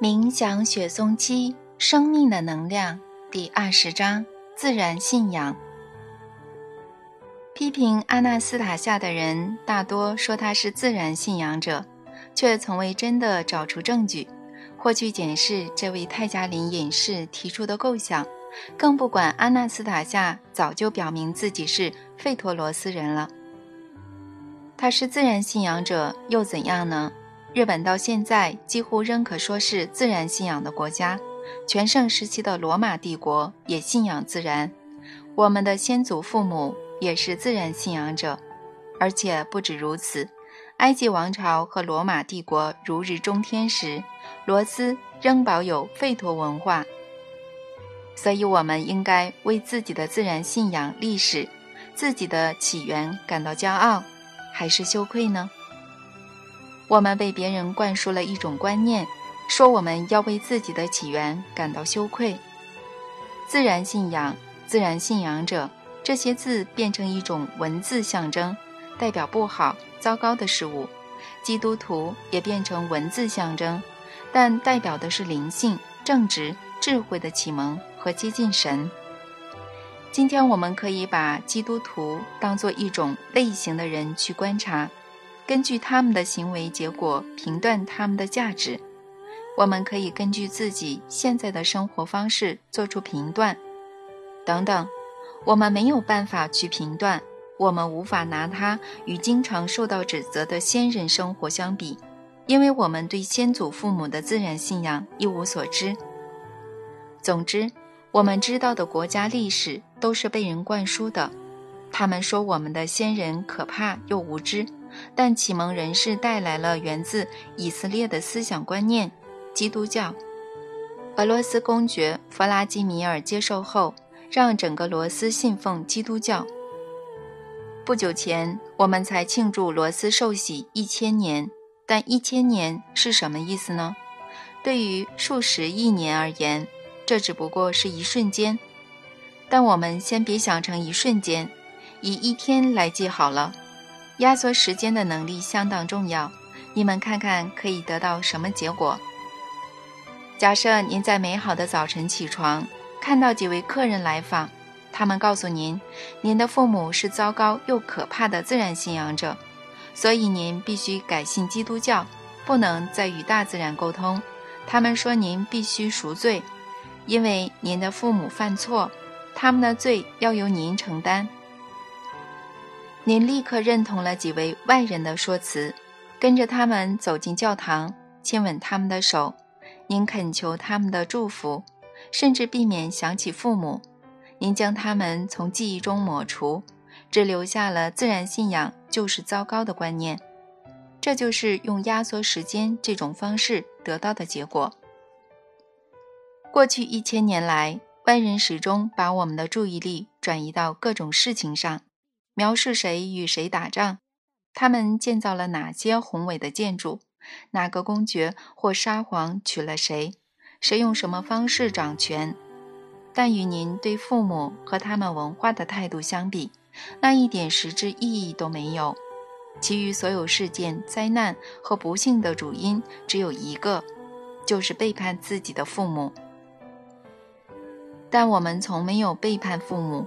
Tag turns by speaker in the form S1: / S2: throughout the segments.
S1: 冥想雪松七生命的能量第二十章自然信仰。批评阿纳斯塔夏的人大多说他是自然信仰者，却从未真的找出证据，或去检视这位泰加林隐士提出的构想，更不管阿纳斯塔夏早就表明自己是费陀罗斯人了。他是自然信仰者又怎样呢？日本到现在几乎仍可说是自然信仰的国家，全盛时期的罗马帝国也信仰自然。我们的先祖父母也是自然信仰者，而且不止如此。埃及王朝和罗马帝国如日中天时，罗斯仍保有吠陀文化。所以，我们应该为自己的自然信仰历史、自己的起源感到骄傲，还是羞愧呢？我们被别人灌输了一种观念，说我们要为自己的起源感到羞愧。自然信仰、自然信仰者这些字变成一种文字象征，代表不好、糟糕的事物；基督徒也变成文字象征，但代表的是灵性、正直、智慧的启蒙和接近神。今天我们可以把基督徒当做一种类型的人去观察。根据他们的行为结果评断他们的价值，我们可以根据自己现在的生活方式做出评断。等等，我们没有办法去评断，我们无法拿它与经常受到指责的先人生活相比，因为我们对先祖父母的自然信仰一无所知。总之，我们知道的国家历史都是被人灌输的。他们说我们的先人可怕又无知。但启蒙人士带来了源自以色列的思想观念——基督教。俄罗斯公爵弗拉基米尔接受后，让整个罗斯信奉基督教。不久前，我们才庆祝罗斯受洗一千年，但一千年是什么意思呢？对于数十亿年而言，这只不过是一瞬间。但我们先别想成一瞬间，以一天来记好了。压缩时间的能力相当重要，你们看看可以得到什么结果？假设您在美好的早晨起床，看到几位客人来访，他们告诉您，您的父母是糟糕又可怕的自然信仰者，所以您必须改信基督教，不能再与大自然沟通。他们说您必须赎罪，因为您的父母犯错，他们的罪要由您承担。您立刻认同了几位外人的说辞，跟着他们走进教堂，亲吻他们的手，您恳求他们的祝福，甚至避免想起父母。您将他们从记忆中抹除，只留下了自然信仰就是糟糕的观念。这就是用压缩时间这种方式得到的结果。过去一千年来，外人始终把我们的注意力转移到各种事情上。描述谁与谁打仗，他们建造了哪些宏伟的建筑，哪个公爵或沙皇娶了谁，谁用什么方式掌权。但与您对父母和他们文化的态度相比，那一点实质意义都没有。其余所有事件、灾难和不幸的主因只有一个，就是背叛自己的父母。但我们从没有背叛父母。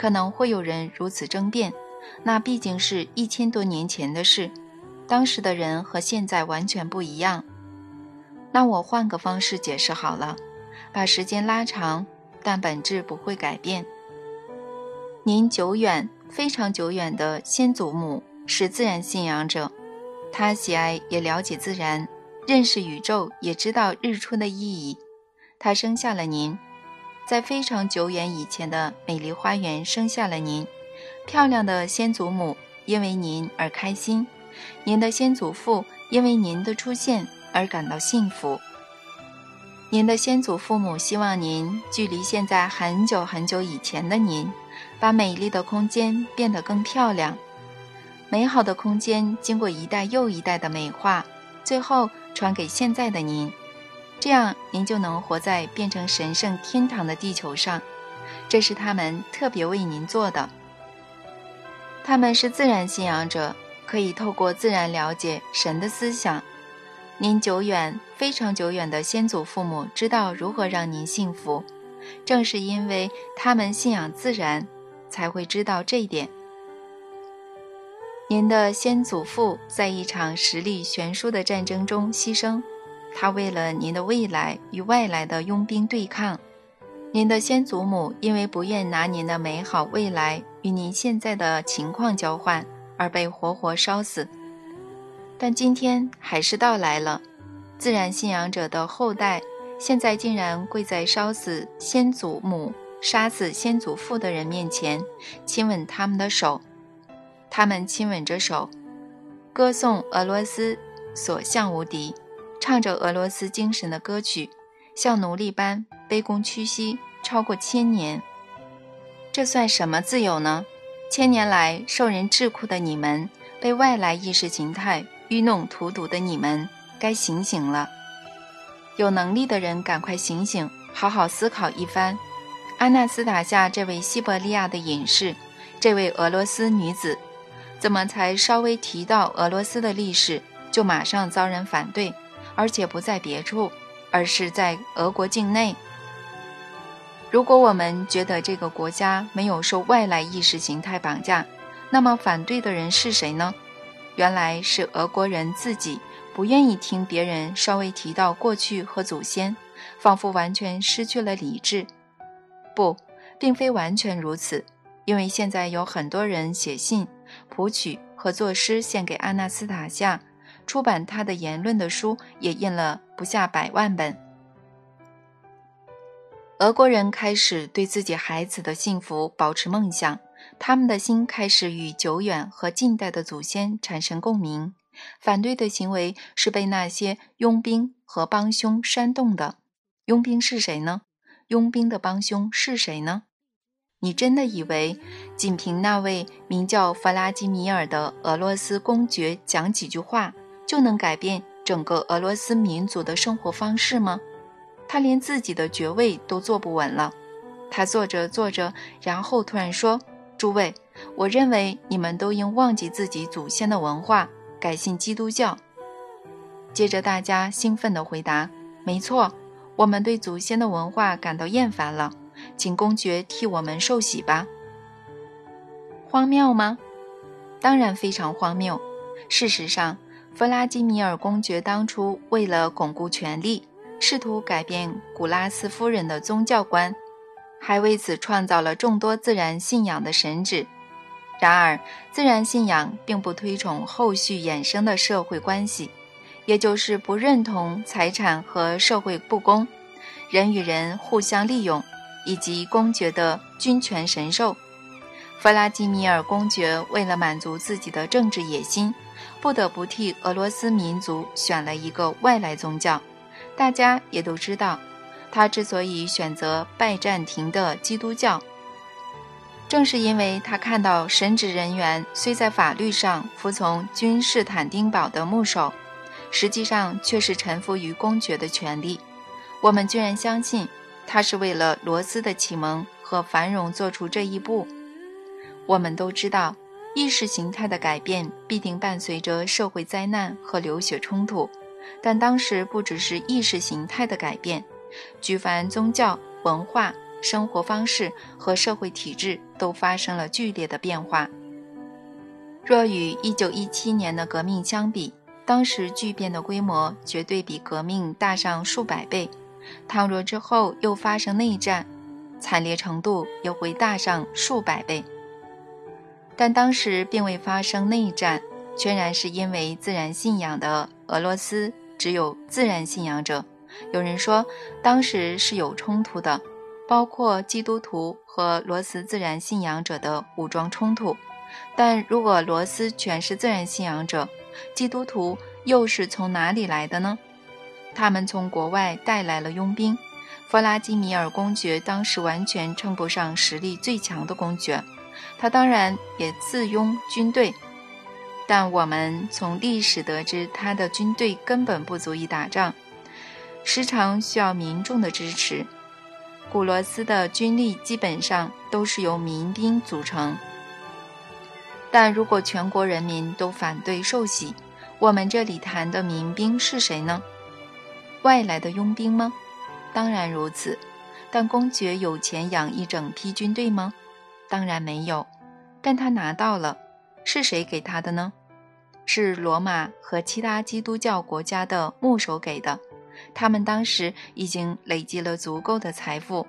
S1: 可能会有人如此争辩，那毕竟是一千多年前的事，当时的人和现在完全不一样。那我换个方式解释好了，把时间拉长，但本质不会改变。您久远、非常久远的先祖母是自然信仰者，他喜爱也了解自然，认识宇宙，也知道日出的意义。他生下了您。在非常久远以前的美丽花园生下了您，漂亮的先祖母因为您而开心，您的先祖父因为您的出现而感到幸福。您的先祖父母希望您距离现在很久很久以前的您，把美丽的空间变得更漂亮。美好的空间经过一代又一代的美化，最后传给现在的您。这样，您就能活在变成神圣天堂的地球上。这是他们特别为您做的。他们是自然信仰者，可以透过自然了解神的思想。您久远、非常久远的先祖父母知道如何让您幸福，正是因为他们信仰自然，才会知道这一点。您的先祖父在一场实力悬殊的战争中牺牲，他为了您的未来与外来的佣兵对抗。您的先祖母因为不愿拿您的美好未来与您现在的情况交换，而被活活烧死。但今天还是到来了，自然信仰者的后代现在竟然跪在烧死先祖母、杀死先祖父的人面前，亲吻他们的手。他们亲吻着手，歌颂俄罗斯所向无敌，唱着俄罗斯精神的歌曲，像奴隶般卑躬屈膝超过千年。这算什么自由呢？千年来受人桎梏的你们，被外来意识形态愚弄荼毒的你们，该醒醒了！有能力的人赶快醒醒，好好思考一番。阿纳斯塔夏这位西伯利亚的隐士，这位俄罗斯女子。怎么才稍微提到俄罗斯的历史，就马上遭人反对，而且不在别处，而是在俄国境内？如果我们觉得这个国家没有受外来意识形态绑架，那么反对的人是谁呢？原来是俄国人自己不愿意听别人稍微提到过去和祖先，仿佛完全失去了理智。不，并非完全如此，因为现在有很多人写信。谱曲和作诗献给阿纳斯塔夏，出版他的言论的书也印了不下百万本。俄国人开始对自己孩子的幸福保持梦想，他们的心开始与久远和近代的祖先产生共鸣。反对的行为是被那些佣兵和帮凶煽动的。佣兵是谁呢？佣兵的帮凶是谁呢？你真的以为仅凭那位名叫弗拉基米尔的俄罗斯公爵讲几句话，就能改变整个俄罗斯民族的生活方式吗？他连自己的爵位都坐不稳了。他坐着坐着，然后突然说：“诸位，我认为你们都应忘记自己祖先的文化，改信基督教。”接着，大家兴奋地回答：“没错，我们对祖先的文化感到厌烦了。”请公爵替我们受洗吧。荒谬吗？当然非常荒谬。事实上，弗拉基米尔公爵当初为了巩固权力，试图改变古拉斯夫人的宗教观，还为此创造了众多自然信仰的神祇。然而，自然信仰并不推崇后续衍生的社会关系，也就是不认同财产和社会不公，人与人互相利用。以及公爵的君权神授，弗拉基米尔公爵为了满足自己的政治野心，不得不替俄罗斯民族选了一个外来宗教。大家也都知道，他之所以选择拜占庭的基督教，正是因为他看到神职人员虽在法律上服从君士坦丁堡的牧首，实际上却是臣服于公爵的权利。我们居然相信。他是为了罗斯的启蒙和繁荣做出这一步。我们都知道，意识形态的改变必定伴随着社会灾难和流血冲突。但当时不只是意识形态的改变，举凡宗教、文化、生活方式和社会体制都发生了剧烈的变化。若与1917年的革命相比，当时巨变的规模绝对比革命大上数百倍。倘若之后又发生内战，惨烈程度又会大上数百倍。但当时并未发生内战，全然是因为自然信仰的俄罗斯只有自然信仰者。有人说，当时是有冲突的，包括基督徒和罗斯自然信仰者的武装冲突。但如果罗斯全是自然信仰者，基督徒又是从哪里来的呢？他们从国外带来了佣兵，弗拉基米尔公爵当时完全称不上实力最强的公爵，他当然也自拥军队，但我们从历史得知，他的军队根本不足以打仗，时常需要民众的支持。古罗斯的军力基本上都是由民兵组成，但如果全国人民都反对受洗，我们这里谈的民兵是谁呢？外来的佣兵吗？当然如此。但公爵有钱养一整批军队吗？当然没有。但他拿到了，是谁给他的呢？是罗马和其他基督教国家的牧首给的。他们当时已经累积了足够的财富。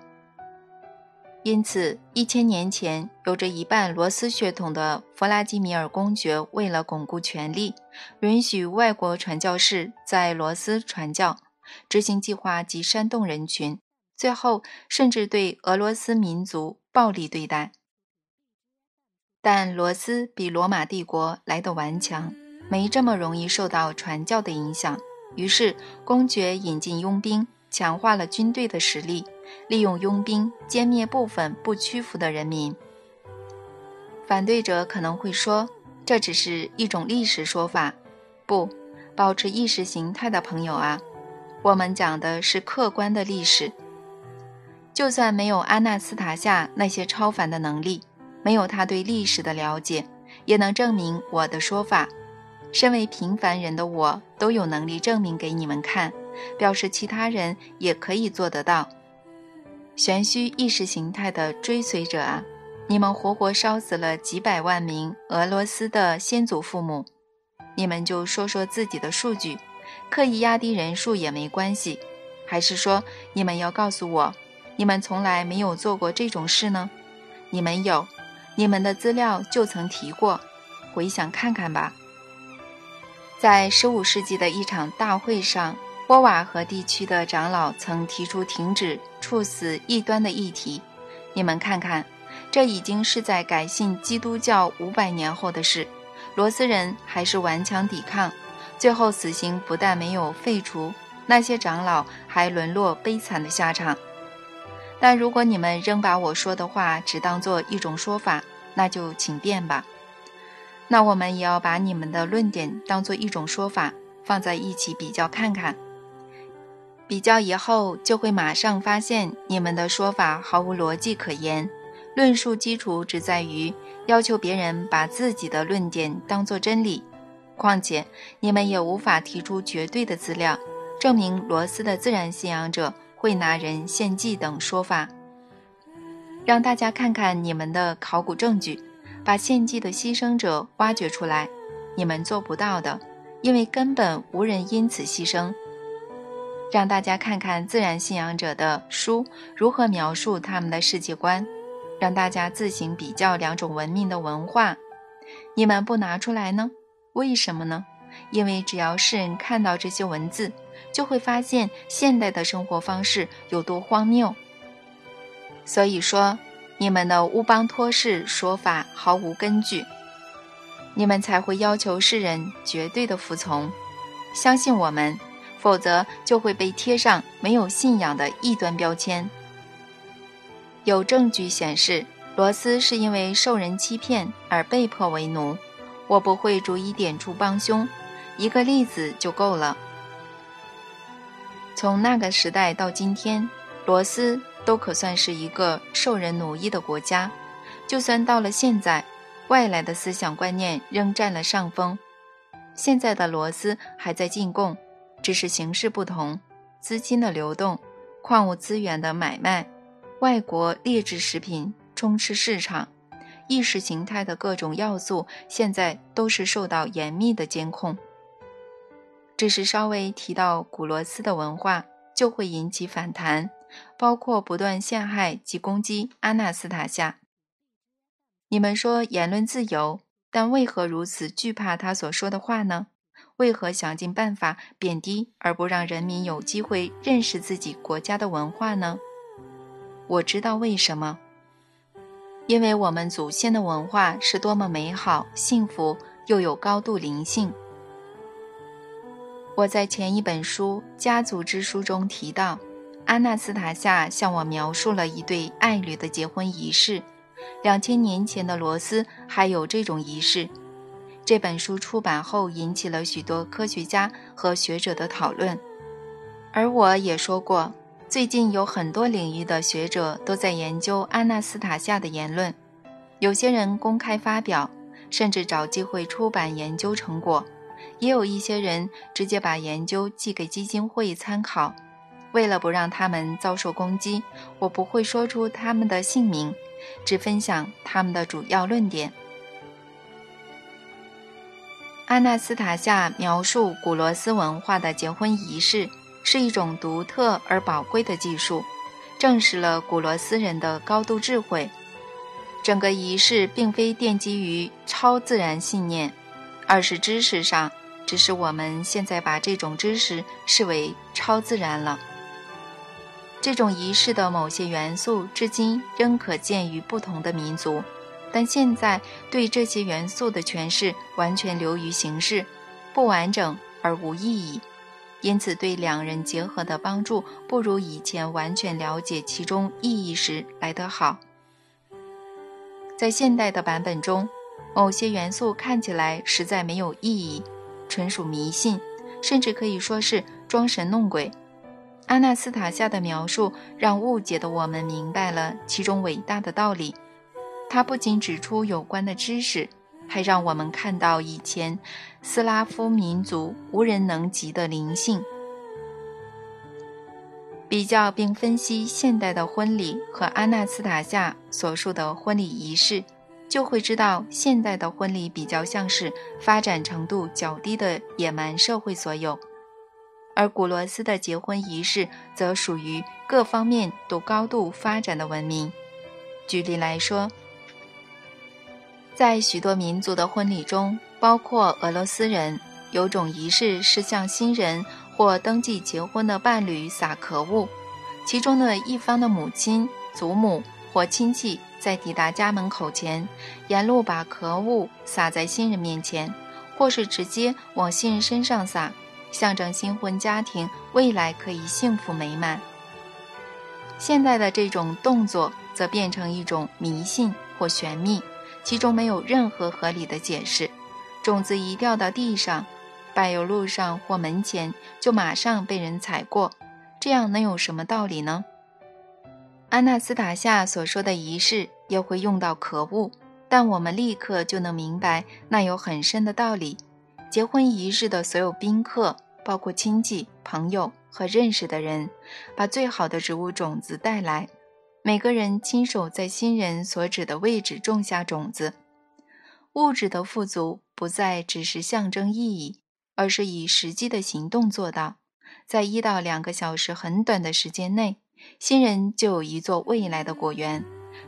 S1: 因此，一千年前，有着一半罗斯血统的弗拉基米尔公爵，为了巩固权力，允许外国传教士在罗斯传教，执行计划及煽动人群，最后甚至对俄罗斯民族暴力对待。但罗斯比罗马帝国来得顽强，没这么容易受到传教的影响。于是，公爵引进佣兵，强化了军队的实力。利用佣兵歼灭部分不屈服的人民。反对者可能会说，这只是一种历史说法。不，保持意识形态的朋友啊，我们讲的是客观的历史。就算没有阿纳斯塔夏那些超凡的能力，没有他对历史的了解，也能证明我的说法。身为平凡人的我，都有能力证明给你们看，表示其他人也可以做得到。玄虚意识形态的追随者啊，你们活活烧死了几百万名俄罗斯的先祖父母，你们就说说自己的数据，刻意压低人数也没关系，还是说你们要告诉我，你们从来没有做过这种事呢？你们有，你们的资料就曾提过，回想看看吧。在十五世纪的一场大会上。波瓦河地区的长老曾提出停止处死异端的议题。你们看看，这已经是在改信基督教五百年后的事。罗斯人还是顽强抵抗，最后死刑不但没有废除，那些长老还沦落悲惨的下场。但如果你们仍把我说的话只当做一种说法，那就请便吧。那我们也要把你们的论点当做一种说法放在一起比较看看。比较以后，就会马上发现你们的说法毫无逻辑可言，论述基础只在于要求别人把自己的论点当作真理。况且，你们也无法提出绝对的资料，证明罗斯的自然信仰者会拿人献祭等说法。让大家看看你们的考古证据，把献祭的牺牲者挖掘出来。你们做不到的，因为根本无人因此牺牲。让大家看看自然信仰者的书如何描述他们的世界观，让大家自行比较两种文明的文化。你们不拿出来呢？为什么呢？因为只要世人看到这些文字，就会发现现代的生活方式有多荒谬。所以说，你们的乌邦托式说法毫无根据，你们才会要求世人绝对的服从，相信我们。否则就会被贴上没有信仰的异端标签。有证据显示，罗斯是因为受人欺骗而被迫为奴。我不会逐一点出帮凶，一个例子就够了。从那个时代到今天，罗斯都可算是一个受人奴役的国家。就算到了现在，外来的思想观念仍占了上风。现在的罗斯还在进贡。只是形式不同，资金的流动、矿物资源的买卖、外国劣质食品充斥市场、意识形态的各种要素，现在都是受到严密的监控。只是稍微提到古罗斯的文化，就会引起反弹，包括不断陷害及攻击阿纳斯塔夏。你们说言论自由，但为何如此惧怕他所说的话呢？为何想尽办法贬低而不让人民有机会认识自己国家的文化呢？我知道为什么，因为我们祖先的文化是多么美好、幸福又有高度灵性。我在前一本书《家族之书》中提到，阿纳斯塔夏向我描述了一对爱侣的结婚仪式。两千年前的罗斯还有这种仪式。这本书出版后，引起了许多科学家和学者的讨论。而我也说过，最近有很多领域的学者都在研究安娜斯塔夏的言论，有些人公开发表，甚至找机会出版研究成果，也有一些人直接把研究寄给基金会参考。为了不让他们遭受攻击，我不会说出他们的姓名，只分享他们的主要论点。阿纳斯塔夏描述古罗斯文化的结婚仪式是一种独特而宝贵的技术，证实了古罗斯人的高度智慧。整个仪式并非奠基于超自然信念，而是知识上，只是我们现在把这种知识视为超自然了。这种仪式的某些元素至今仍可见于不同的民族，但现在对这些元素的诠释完全流于形式，不完整而无意义，因此对两人结合的帮助不如以前完全了解其中意义时来得好。在现代的版本中，某些元素看起来实在没有意义，纯属迷信，甚至可以说是装神弄鬼。阿纳斯塔夏的描述让误解的我们明白了其中伟大的道理。他不仅指出有关的知识，还让我们看到以前斯拉夫民族无人能及的灵性。比较并分析现代的婚礼和阿纳斯塔夏所述的婚礼仪式，就会知道现代的婚礼比较像是发展程度较低的野蛮社会所有。而古罗斯的结婚仪式则属于各方面都高度发展的文明。举例来说，在许多民族的婚礼中，包括俄罗斯人，有种仪式是向新人或登记结婚的伴侣撒可物，其中的一方的母亲、祖母或亲戚在抵达家门口前，沿路把壳物撒在新人面前，或是直接往新人身上撒。象征新婚家庭未来可以幸福美满。现在的这种动作则变成一种迷信或玄秘，其中没有任何合理的解释。种子一掉到地上，柏油路上或门前，就马上被人踩过，这样能有什么道理呢？安纳斯塔夏所说的仪式又会用到可恶，但我们立刻就能明白那有很深的道理。结婚仪式的所有宾客，包括亲戚、朋友和认识的人，把最好的植物种子带来。每个人亲手在新人所指的位置种下种子。物质的富足不再只是象征意义，而是以实际的行动做到。在一到两个小时很短的时间内，新人就有一座未来的果园，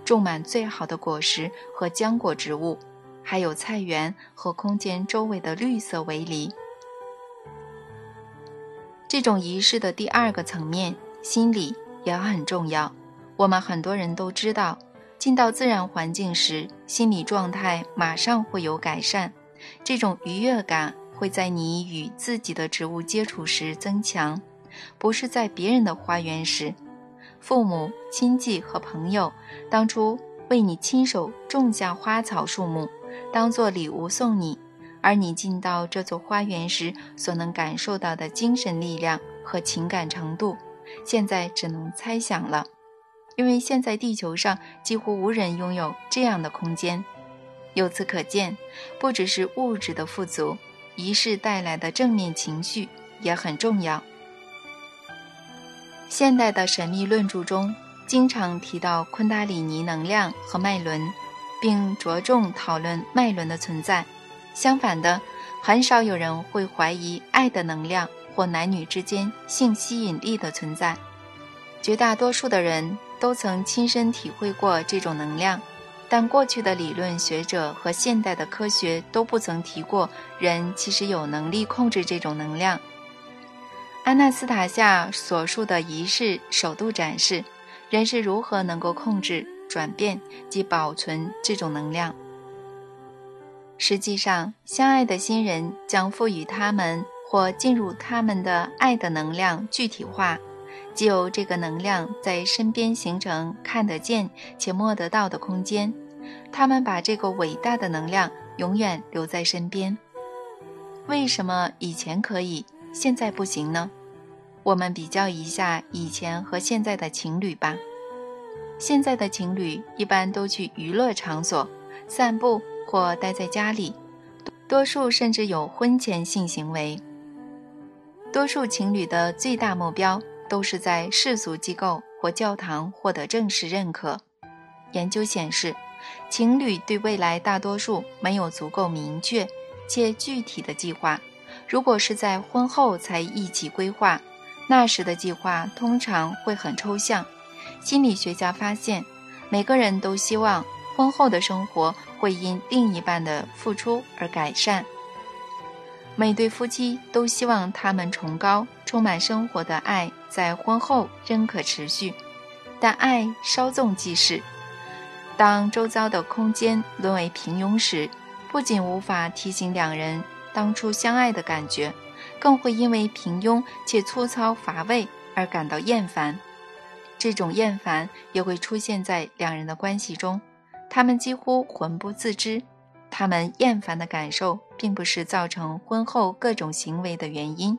S1: 种满最好的果实和浆果植物。还有菜园和空间周围的绿色围篱。这种仪式的第二个层面，心理也很重要。我们很多人都知道，进到自然环境时，心理状态马上会有改善。这种愉悦感会在你与自己的植物接触时增强，不是在别人的花园时。父母亲戚和朋友当初为你亲手种下花草树木。当做礼物送你，而你进到这座花园时所能感受到的精神力量和情感程度，现在只能猜想了，因为现在地球上几乎无人拥有这样的空间。由此可见，不只是物质的富足，仪式带来的正面情绪也很重要。现代的神秘论著中经常提到昆达里尼能量和脉轮。并着重讨论脉轮的存在。相反的，很少有人会怀疑爱的能量或男女之间性吸引力的存在。绝大多数的人都曾亲身体会过这种能量，但过去的理论学者和现代的科学都不曾提过人其实有能力控制这种能量。安纳斯塔夏所述的仪式首度展示人是如何能够控制。转变及保存这种能量。实际上，相爱的新人将赋予他们或进入他们的爱的能量具体化，即由这个能量在身边形成看得见且摸得到的空间。他们把这个伟大的能量永远留在身边。为什么以前可以，现在不行呢？我们比较一下以前和现在的情侣吧。现在的情侣一般都去娱乐场所散步或待在家里，多数甚至有婚前性行为。多数情侣的最大目标都是在世俗机构或教堂获得正式认可。研究显示，情侣对未来大多数没有足够明确且具体的计划。如果是在婚后才一起规划，那时的计划通常会很抽象。心理学家发现，每个人都希望婚后的生活会因另一半的付出而改善。每对夫妻都希望他们崇高、充满生活的爱在婚后仍可持续，但爱稍纵即逝。当周遭的空间沦为平庸时，不仅无法提醒两人当初相爱的感觉，更会因为平庸且粗糙乏味而感到厌烦。这种厌烦也会出现在两人的关系中，他们几乎浑不自知。他们厌烦的感受，并不是造成婚后各种行为的原因，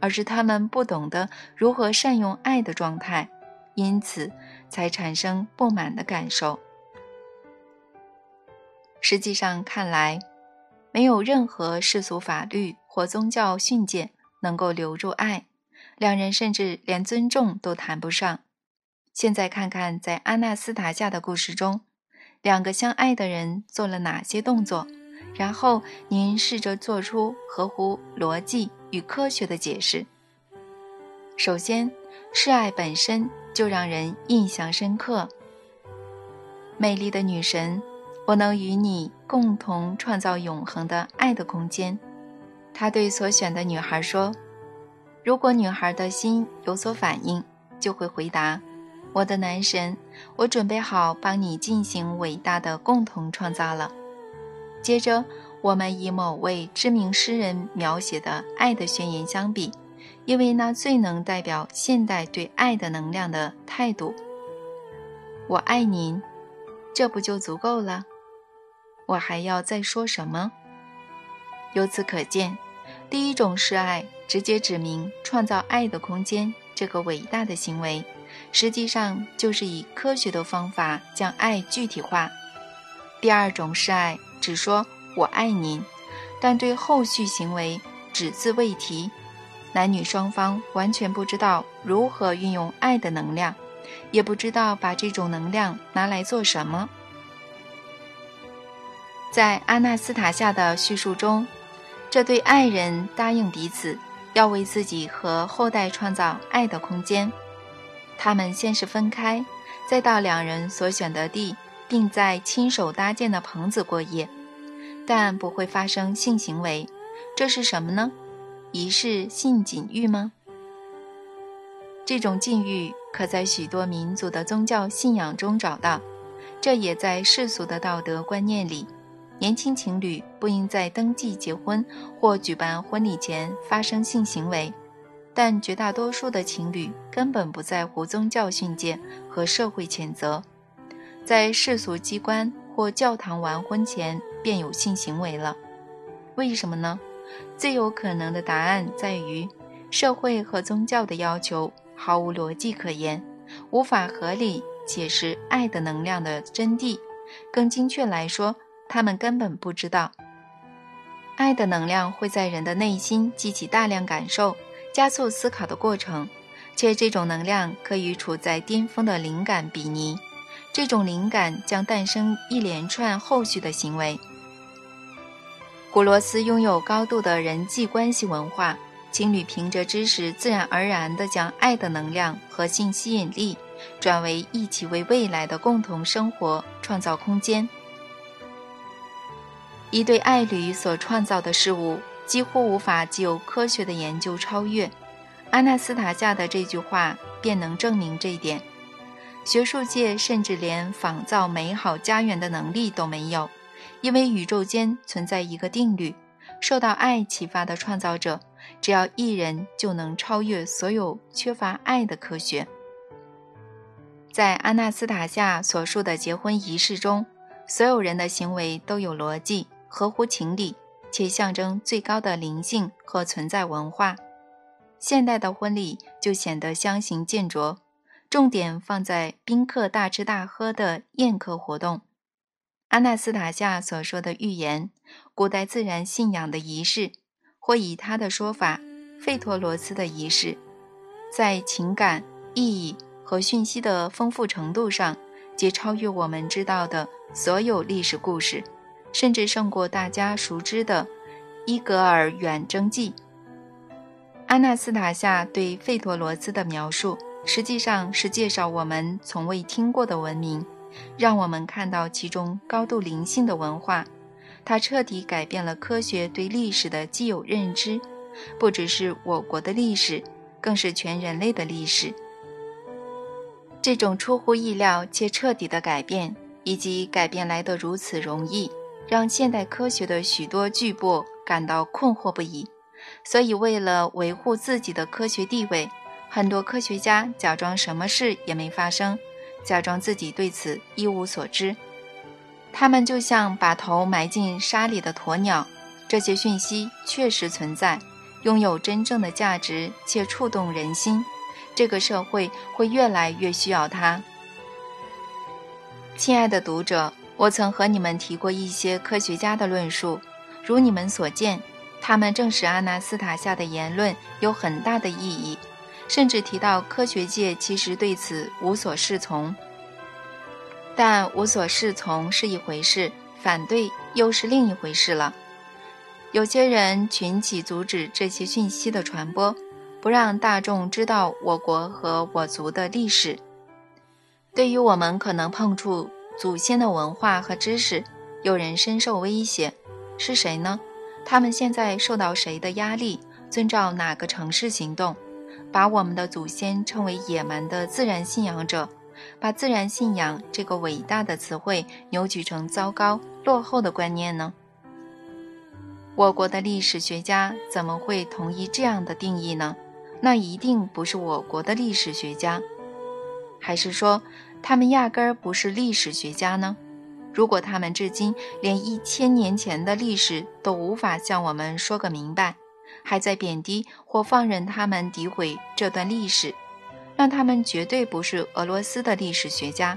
S1: 而是他们不懂得如何善用爱的状态，因此才产生不满的感受。实际上看来，没有任何世俗法律或宗教训诫能够留住爱，两人甚至连尊重都谈不上。现在看看，在阿纳斯塔夏的故事中，两个相爱的人做了哪些动作？然后您试着做出合乎逻辑与科学的解释。首先，示爱本身就让人印象深刻。美丽的女神，我能与你共同创造永恒的爱的空间。他对所选的女孩说：“如果女孩的心有所反应，就会回答。”我的男神，我准备好帮你进行伟大的共同创造了。接着，我们以某位知名诗人描写的爱的宣言相比，因为那最能代表现代对爱的能量的态度。我爱您，这不就足够了？我还要再说什么？由此可见，第一种示爱直接指明创造爱的空间这个伟大的行为。实际上就是以科学的方法将爱具体化。第二种示爱只说“我爱您”，但对后续行为只字未提。男女双方完全不知道如何运用爱的能量，也不知道把这种能量拿来做什么。在阿纳斯塔夏的叙述中，这对爱人答应彼此要为自己和后代创造爱的空间。他们先是分开，再到两人所选的地，并在亲手搭建的棚子过夜，但不会发生性行为。这是什么呢？仪式性禁欲吗？这种禁欲可在许多民族的宗教信仰中找到，这也在世俗的道德观念里。年轻情侣不应在登记结婚或举办婚礼前发生性行为。但绝大多数的情侣根本不在乎宗教训诫和社会谴责，在世俗机关或教堂完婚前便有性行为了。为什么呢？最有可能的答案在于，社会和宗教的要求毫无逻辑可言，无法合理解释爱的能量的真谛。更精确来说，他们根本不知道，爱的能量会在人的内心激起大量感受。加速思考的过程，且这种能量可与处在巅峰的灵感比拟。这种灵感将诞生一连串后续的行为。古罗斯拥有高度的人际关系文化，情侣凭着知识，自然而然地将爱的能量和性吸引力转为一起为未来的共同生活创造空间。一对爱侣所创造的事物。几乎无法就科学的研究超越。阿纳斯塔夏的这句话便能证明这一点。学术界甚至连仿造美好家园的能力都没有，因为宇宙间存在一个定律：受到爱启发的创造者，只要一人就能超越所有缺乏爱的科学。在阿纳斯塔夏所述的结婚仪式中，所有人的行为都有逻辑，合乎情理。且象征最高的灵性和存在文化，现代的婚礼就显得相形见拙，重点放在宾客大吃大喝的宴客活动。阿纳斯塔夏所说的预言、古代自然信仰的仪式，或以他的说法，费托罗斯的仪式，在情感、意义和讯息的丰富程度上，皆超越我们知道的所有历史故事，甚至胜过大家熟知的《伊格尔远征记》。阿纳斯塔夏对费陀罗斯的描述，实际上是介绍我们从未听过的文明。让我们看到其中高度灵性的文化，它彻底改变了科学对历史的既有认知，不只是我国的历史，更是全人类的历史。这种出乎意料且彻底的改变，以及改变来得如此容易，让现代科学的许多巨擘感到困惑不已。所以，为了维护自己的科学地位，很多科学家假装什么事也没发生。假装自己对此一无所知，他们就像把头埋进沙里的鸵鸟。这些讯息确实存在，拥有真正的价值且触动人心。这个社会会越来越需要它。亲爱的读者，我曾和你们提过一些科学家的论述，如你们所见，他们证实阿纳斯塔夏的言论有很大的意义。甚至提到科学界其实对此无所适从，但无所适从是一回事，反对又是另一回事了。有些人群起阻止这些讯息的传播，不让大众知道我国和我族的历史。对于我们可能碰触祖先的文化和知识，有人深受威胁。是谁呢？他们现在受到谁的压力？遵照哪个城市行动？把我们的祖先称为野蛮的自然信仰者，把自然信仰这个伟大的词汇扭曲成糟糕落后的观念呢？我国的历史学家怎么会同意这样的定义呢？那一定不是我国的历史学家，还是说他们压根儿不是历史学家呢？如果他们至今连一千年前的历史都无法向我们说个明白？还在贬低或放任他们诋毁这段历史，让他们绝对不是俄罗斯的历史学家，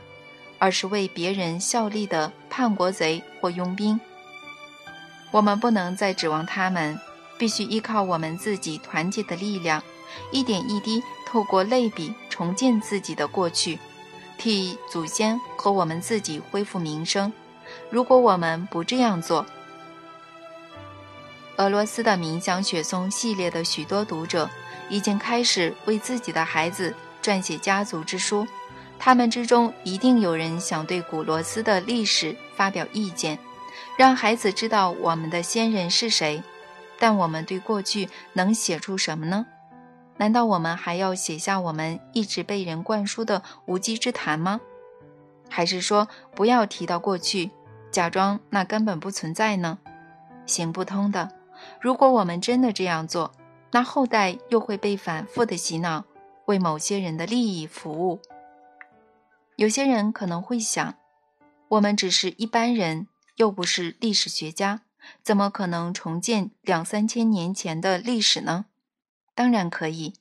S1: 而是为别人效力的叛国贼或佣兵。我们不能再指望他们，必须依靠我们自己团结的力量，一点一滴透过类比重建自己的过去，替祖先和我们自己恢复名声。如果我们不这样做，俄罗斯的冥想雪松系列的许多读者已经开始为自己的孩子撰写家族之书，他们之中一定有人想对古罗斯的历史发表意见，让孩子知道我们的先人是谁。但我们对过去能写出什么呢？难道我们还要写下我们一直被人灌输的无稽之谈吗？还是说不要提到过去，假装那根本不存在呢？行不通的。如果我们真的这样做，那后代又会被反复的洗脑，为某些人的利益服务。有些人可能会想，我们只是一般人，又不是历史学家，怎么可能重建两三千年前的历史呢？当然可以，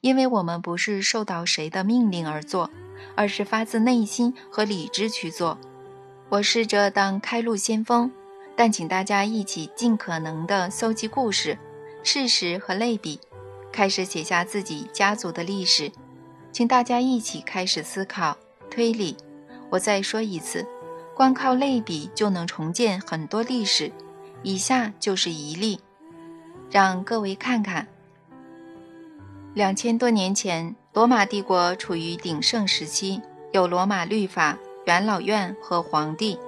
S1: 因为我们不是受到谁的命令而做，而是发自内心和理智去做。我试着当开路先锋。但请大家一起尽可能地搜集故事、事实和类比，开始写下自己家族的历史。请大家一起开始思考、推理。我再说一次，光靠类比就能重建很多历史。以下就是一例，让各位看看。两千多年前，罗马帝国处于鼎盛时期，有罗马律法、元老院和皇帝。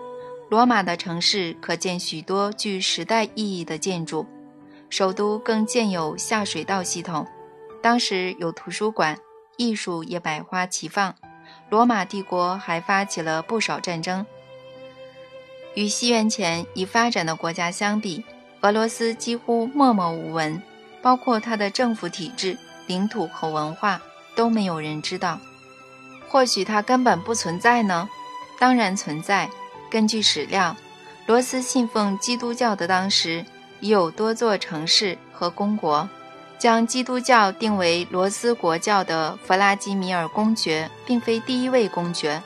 S1: 罗马的城市可见许多具时代意义的建筑，首都更建有下水道系统。当时有图书馆，艺术也百花齐放。罗马帝国还发起了不少战争。与西元前已发展的国家相比，俄罗斯几乎默默无闻，包括它的政府体制、领土和文化都没有人知道。或许它根本不存在呢？当然存在。根据史料，罗斯信奉基督教的当时已有多座城市和公国。将基督教定为罗斯国教的弗拉基米尔公爵，并非第一位公爵。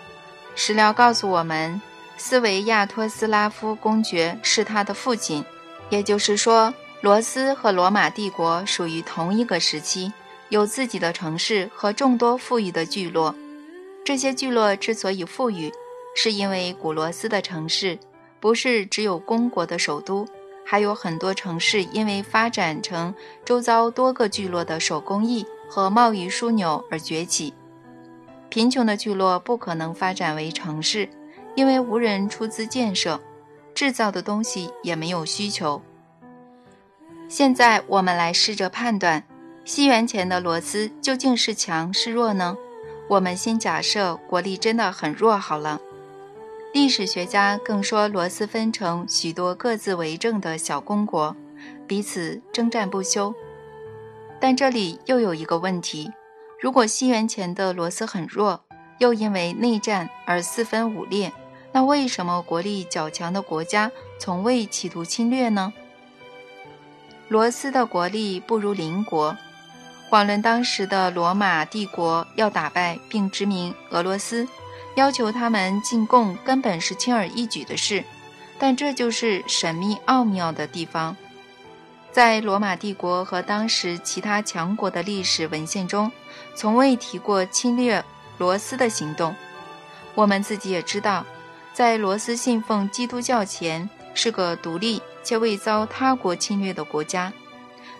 S1: 史料告诉我们，斯维亚托斯拉夫公爵是他的父亲，也就是说，罗斯和罗马帝国属于同一个时期，有自己的城市和众多富裕的聚落。这些聚落之所以富裕，是因为古罗斯的城市不是只有公国的首都，还有很多城市因为发展成周遭多个聚落的手工艺和贸易枢纽而崛起。贫穷的聚落不可能发展为城市，因为无人出资建设，制造的东西也没有需求。现在我们来试着判断，西元前的罗斯究竟是强是弱呢？我们先假设国力真的很弱好了。历史学家更说，罗斯分成许多各自为政的小公国，彼此征战不休。但这里又有一个问题。如果西元前的罗斯很弱，又因为内战而四分五裂，那为什么国力较强的国家从未企图侵略呢？罗斯的国力不如邻国，遑论当时的罗马帝国要打败并殖民俄罗斯，要求他们进贡根本是轻而易举的事。但这就是神秘奥妙的地方，在罗马帝国和当时其他强国的历史文献中。从未提过侵略罗斯的行动。我们自己也知道，在罗斯信奉基督教前是个独立且未遭他国侵略的国家。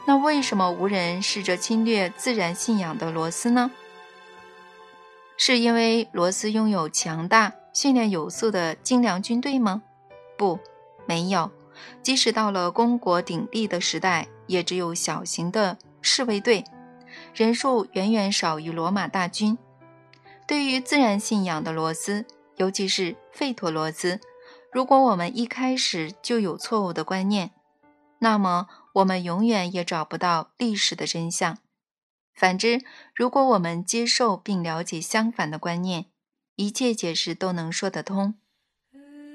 S1: 那为什么无人试着侵略自然信仰的罗斯呢？是因为罗斯拥有强大、训练有素的精良军队吗？不，没有。即使到了公国鼎立的时代，也只有小型的侍卫队。人数远远少于罗马大军。对于自然信仰的罗斯，尤其是费陀罗斯，如果我们一开始就有错误的观念，那么我们永远也找不到历史的真相。反之，如果我们接受并了解相反的观念，一切解释都能说得通。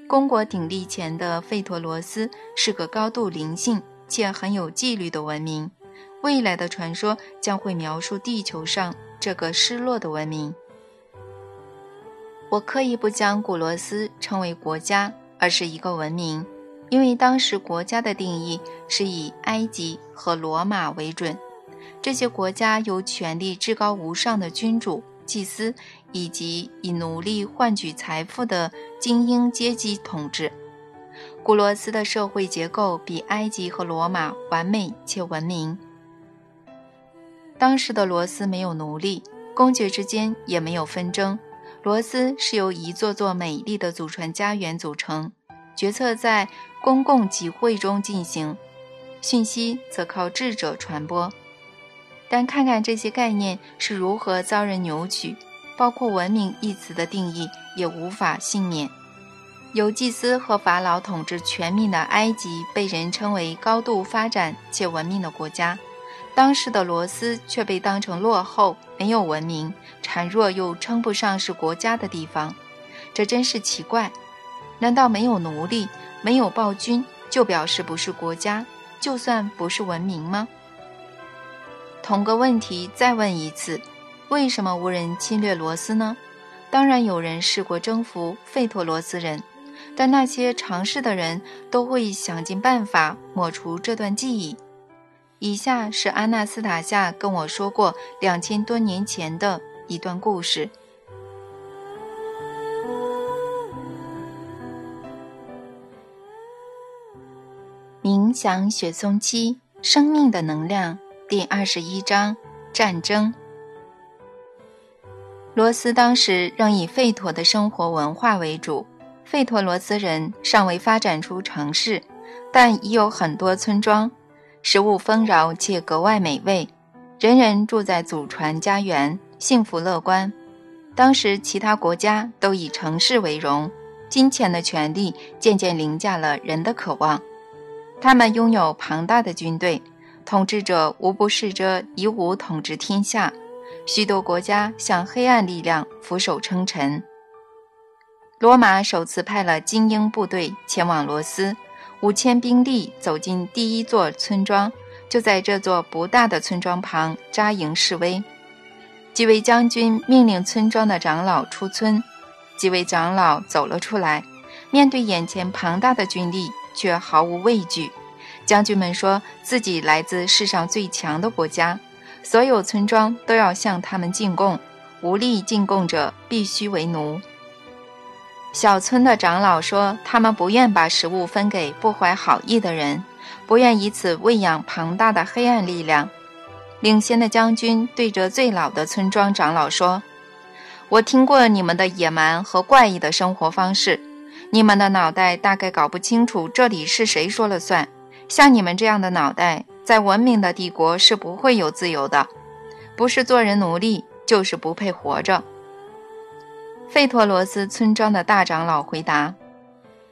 S1: 公国鼎立前的费陀罗斯是个高度灵性且很有纪律的文明。未来的传说将会描述地球上这个失落的文明。我刻意不将古罗斯称为国家，而是一个文明，因为当时国家的定义是以埃及和罗马为准。这些国家由权力至高无上的君主、祭司以及以奴隶换取财富的精英阶级统治。古罗斯的社会结构比埃及和罗马完美且文明。当时的罗斯没有奴隶，公爵之间也没有纷争。罗斯是由一座座美丽的祖传家园组成，决策在公共集会中进行，讯息则靠智者传播。但看看这些概念是如何遭人扭曲，包括“文明”一词的定义也无法幸免。由祭司和法老统治全民的埃及，被人称为高度发展且文明的国家。当时的罗斯却被当成落后、没有文明、孱弱又称不上是国家的地方，这真是奇怪。难道没有奴隶、没有暴君，就表示不是国家，就算不是文明吗？同个问题再问一次：为什么无人侵略罗斯呢？当然有人试过征服费托罗斯人，但那些尝试的人都会想尽办法抹除这段记忆。以下是阿纳斯塔夏跟我说过两千多年前的一段故事。享雪松七生命的能量第二十一章战争。罗斯当时仍以费陀的生活文化为主，费陀罗斯人尚未发展出城市，但已有很多村庄。食物丰饶且格外美味，人人住在祖传家园，幸福乐观。当时其他国家都以城市为荣，金钱的权利渐渐凌驾了人的渴望。他们拥有庞大的军队，统治者无不试着以武统治天下。许多国家向黑暗力量俯首称臣。罗马首次派了精英部队前往罗斯。五千兵力走进第一座村庄，就在这座不大的村庄旁扎营示威。几位将军命令村庄的长老出村，几位长老走了出来。面对眼前庞大的军力，却毫无畏惧。将军们说自己来自世上最强的国家，所有村庄都要向他们进贡，无力进贡者必须为奴。小村的长老说，他们不愿把食物分给不怀好意的人，不愿以此喂养庞大的黑暗力量。领先的将军对着最老的村庄长老说：“我听过你们的野蛮和怪异的生活方式，你们的脑袋大概搞不清楚这里是谁说了算。”像你们这样的脑袋，在文明的帝国是不会有自由的，不是做人奴隶，就是不配活着。费托罗斯村庄的大长老回答：“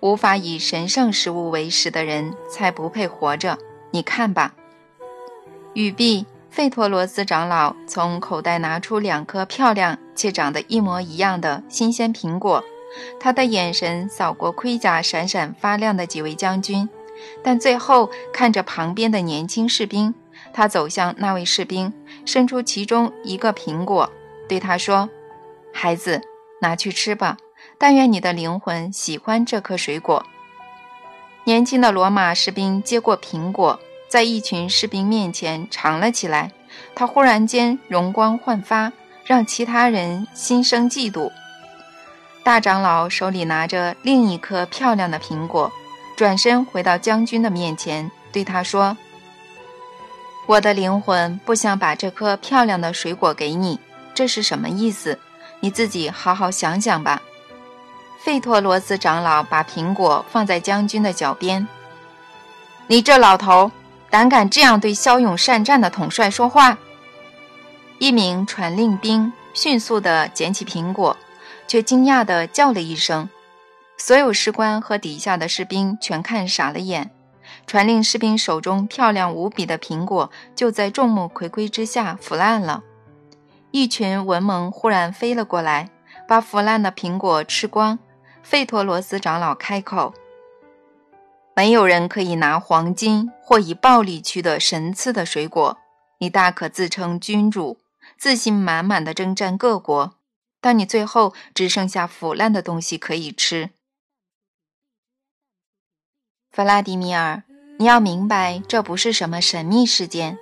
S1: 无法以神圣食物为食的人才不配活着。你看吧。”语毕，费托罗斯长老从口袋拿出两颗漂亮且长得一模一样的新鲜苹果，他的眼神扫过盔甲闪闪发亮的几位将军。但最后看着旁边的年轻士兵，他走向那位士兵，伸出其中一个苹果，对他说：“孩子，拿去吃吧。但愿你的灵魂喜欢这颗水果。”年轻的罗马士兵接过苹果，在一群士兵面前尝了起来。他忽然间容光焕发，让其他人心生嫉妒。大长老手里拿着另一颗漂亮的苹果。转身回到将军的面前，对他说：“我的灵魂不想把这颗漂亮的水果给你，这是什么意思？你自己好好想想吧。”费托罗斯长老把苹果放在将军的脚边：“你这老头，胆敢这样对骁勇善战的统帅说话！”一名传令兵迅速地捡起苹果，却惊讶地叫了一声。所有士官和底下的士兵全看傻了眼，传令士兵手中漂亮无比的苹果就在众目睽睽之下腐烂了。一群文盲忽然飞了过来，把腐烂的苹果吃光。费托罗斯长老开口：“没有人可以拿黄金或以暴力取得神赐的水果。你大可自称君主，自信满满的征战各国，但你最后只剩下腐烂的东西可以吃。”弗拉迪米尔，你要明白，这不是什么神秘事件。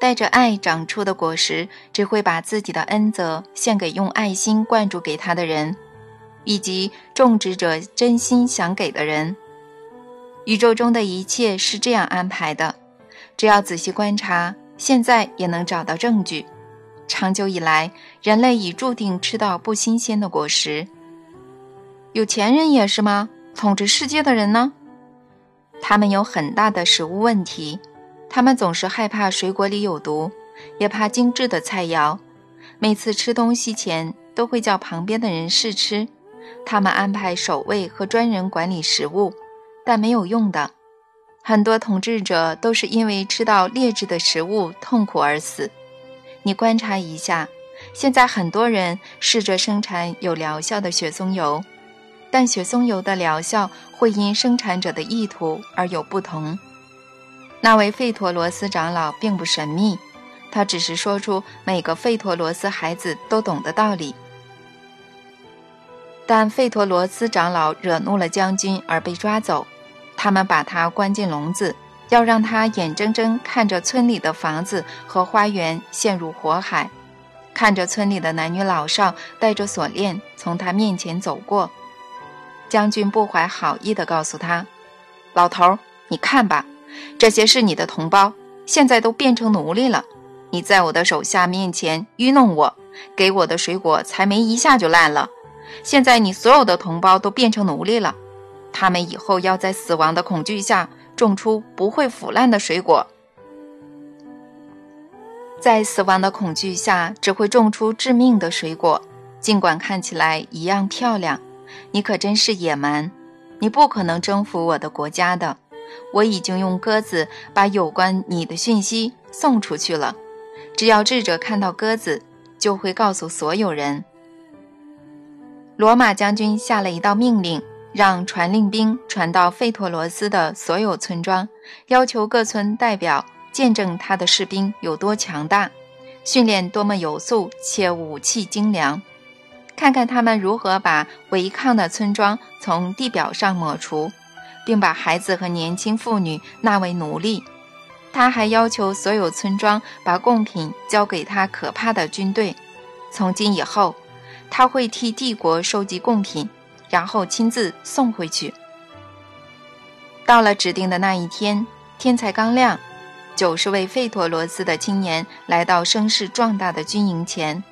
S1: 带着爱长出的果实，只会把自己的恩泽献给用爱心灌注给他的人，以及种植者真心想给的人。宇宙中的一切是这样安排的，只要仔细观察，现在也能找到证据。长久以来，人类已注定吃到不新鲜的果实。有钱人也是吗？统治世界的人呢？他们有很大的食物问题，他们总是害怕水果里有毒，也怕精致的菜肴。每次吃东西前都会叫旁边的人试吃。他们安排守卫和专人管理食物，但没有用的。很多统治者都是因为吃到劣质的食物痛苦而死。你观察一下，现在很多人试着生产有疗效的雪松油。但雪松油的疗效会因生产者的意图而有不同。那位费陀罗斯长老并不神秘，他只是说出每个费陀罗斯孩子都懂的道理。但费陀罗斯长老惹怒了将军而被抓走，他们把他关进笼子，要让他眼睁睁看着村里的房子和花园陷入火海，看着村里的男女老少带着锁链从他面前走过。将军不怀好意地告诉他：“老头，你看吧，这些是你的同胞，现在都变成奴隶了。你在我的手下面前愚弄我，给我的水果才没一下就烂了。现在你所有的同胞都变成奴隶了，他们以后要在死亡的恐惧下种出不会腐烂的水果，在死亡的恐惧下只会种出致命的水果，尽管看起来一样漂亮。”你可真是野蛮！你不可能征服我的国家的。我已经用鸽子把有关你的讯息送出去了。只要智者看到鸽子，就会告诉所有人。罗马将军下了一道命令，让传令兵传到费托罗斯的所有村庄，要求各村代表见证他的士兵有多强大，训练多么有素且武器精良。看看他们如何把违抗的村庄从地表上抹除，并把孩子和年轻妇女纳为奴隶。他还要求所有村庄把贡品交给他可怕的军队。从今以后，他会替帝国收集贡品，然后亲自送回去。到了指定的那一天，天才刚亮，九十位费陀罗斯的青年来到声势壮大的军营前。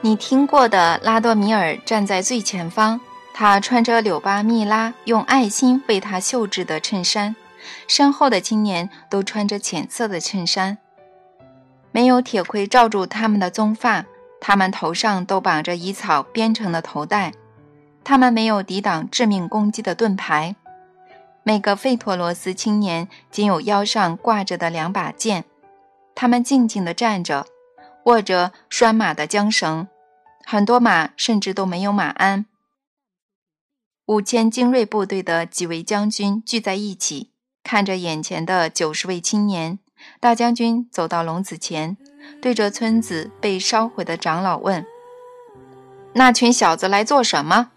S1: 你听过的拉多米尔站在最前方，他穿着柳巴密拉用爱心为他绣制的衬衫。身后的青年都穿着浅色的衬衫，没有铁盔罩住他们的棕发，他们头上都绑着以草编成的头带，他们没有抵挡致命攻击的盾牌。每个费陀罗斯青年仅有腰上挂着的两把剑，他们静静地站着，握着拴马的缰绳，很多马甚至都没有马鞍。五千精锐部队的几位将军聚在一起。看着眼前的九十位青年，大将军走到笼子前，对着村子被烧毁的长老问：“那群小子来做什么？”“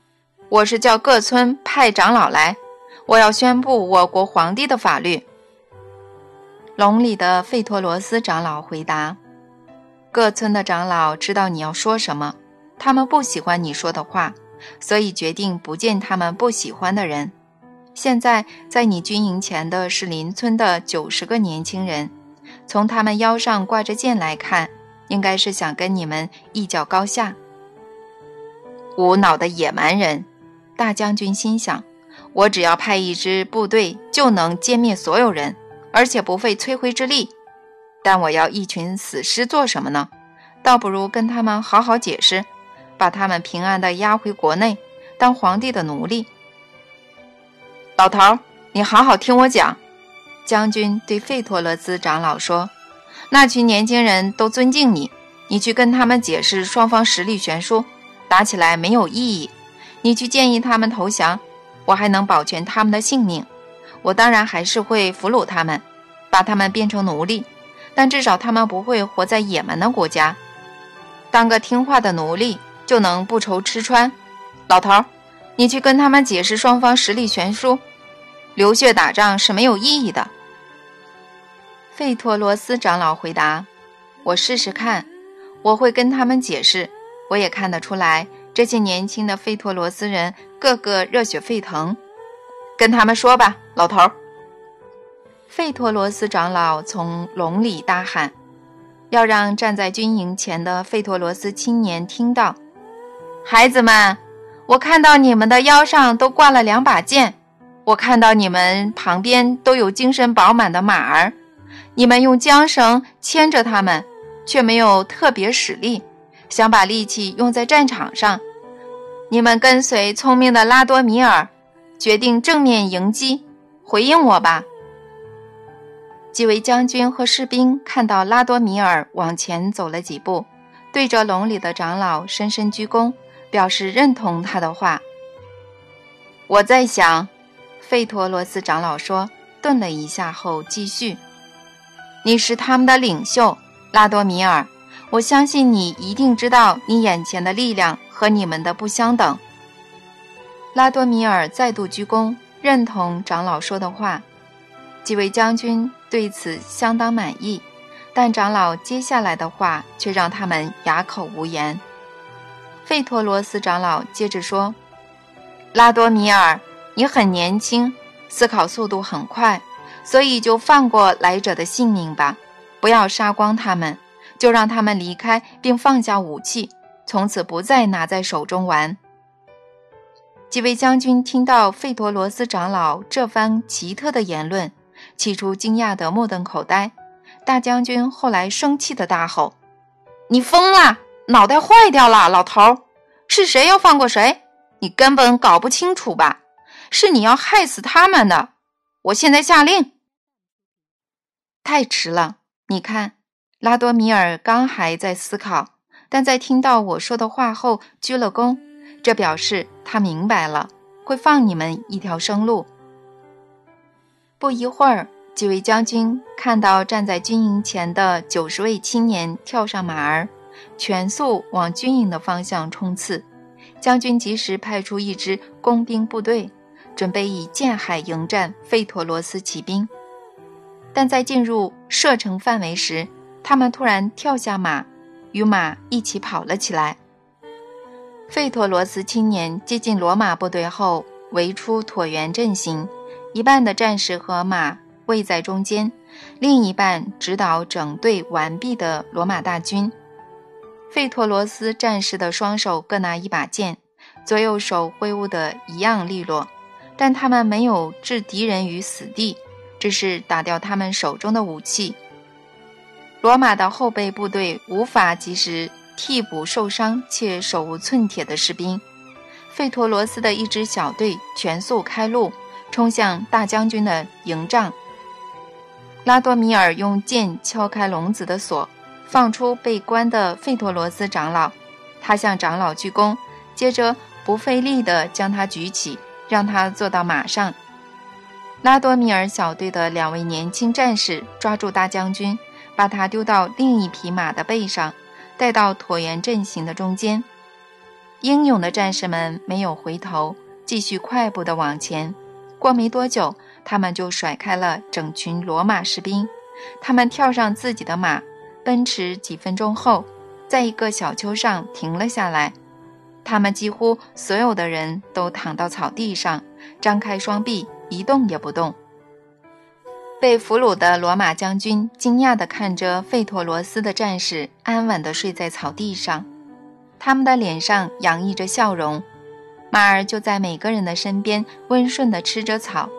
S1: 我是叫各村派长老来，我要宣布我国皇帝的法律。”笼里的费托罗斯长老回答：“各村的长老知道你要说什么，他们不喜欢你说的话，所以决定不见他们不喜欢的人。”现在在你军营前的是邻村的九十个年轻人，从他们腰上挂着剑来看，应该是想跟你们一较高下。无脑的野蛮人，大将军心想：我只要派一支部队就能歼灭所有人，而且不费吹灰之力。但我要一群死尸做什么呢？倒不如跟他们好好解释，把他们平安的押回国内，当皇帝的奴隶。老头，你好好听我讲。”将军对费托勒兹长老说，“那群年轻人都尊敬你，你去跟他们解释双方实力悬殊，打起来没有意义。你去建议他们投降，我还能保全他们的性命。我当然还是会俘虏他们，把他们变成奴隶，但至少他们不会活在野蛮的国家。当个听话的奴隶就能不愁吃穿。老头，你去跟他们解释双方实力悬殊。”流血打仗是没有意义的。费托罗斯长老回答：“我试试看，我会跟他们解释。我也看得出来，这些年轻的费托罗斯人个个热血沸腾。跟他们说吧，老头儿。”费托罗斯长老从笼里大喊：“要让站在军营前的费托罗斯青年听到，孩子们，我看到你们的腰上都挂了两把剑。”我看到你们旁边都有精神饱满的马儿，你们用缰绳牵着他们，却没有特别使力，想把力气用在战场上。你们跟随聪明的拉多米尔，决定正面迎击，回应我吧。几位将军和士兵看到拉多米尔往前走了几步，对着笼里的长老深深鞠躬，表示认同他的话。我在想。费托罗斯长老说，顿了一下后继续：“你是他们的领袖，拉多米尔。我相信你一定知道，你眼前的力量和你们的不相等。”拉多米尔再度鞠躬，认同长老说的话。几位将军对此相当满意，但长老接下来的话却让他们哑口无言。费托罗斯长老接着说：“拉多米尔。”你很年轻，思考速度很快，所以就放过来者的性命吧，不要杀光他们，就让他们离开并放下武器，从此不再拿在手中玩。几位将军听到费陀罗斯长老这番奇特的言论，起初惊讶得目瞪口呆。大将军后来生气的大吼：“你疯了，脑袋坏掉了，老头！是谁要放过谁？你根本搞不清楚吧？”是你要害死他们的！我现在下令。太迟了，你看，拉多米尔刚还在思考，但在听到我说的话后鞠了躬，这表示他明白了，会放你们一条生路。不一会儿，几位将军看到站在军营前的九十位青年跳上马儿，全速往军营的方向冲刺。将军及时派出一支工兵部队，准备以剑海迎战费陀罗斯骑兵。但在进入射程范围时，他们突然跳下马，与马一起跑了起来。费陀罗斯青年接近罗马部队后，围出椭圆阵型，一半的战士和马位在中间，另一半指导整队完毕的罗马大军。费陀罗斯战士的双手各拿一把剑，左右手挥舞的一样利落，但他们没有置敌人于死地，只是打掉他们手中的武器。罗马的后备部队无法及时替补受伤且手无寸铁的士兵，费陀罗斯的一支小队全速开路，冲向大将军的营帐。拉多米尔用剑敲开笼子的锁。放出被关的费托罗斯长老，他向长老鞠躬，接着不费力地将他举起，让他坐到马上。拉多米尔小队的两位年轻战士抓住大将军，把他丢到另一匹马的背上，带到椭圆阵型的中间。英勇的战士们没有回头，继续快步地往前。过没多久，他们就甩开了整群罗马士兵，他们跳上自己的马。奔驰几分钟后，在一个小丘上停了下来。他们几乎所有的人都躺到草地上，张开双臂，一动也不动。被俘虏的罗马将军惊讶地看着费托罗斯的战士安稳地睡在草地上，他们的脸上洋溢着笑容。马儿就在每个人的身边温顺地吃着草，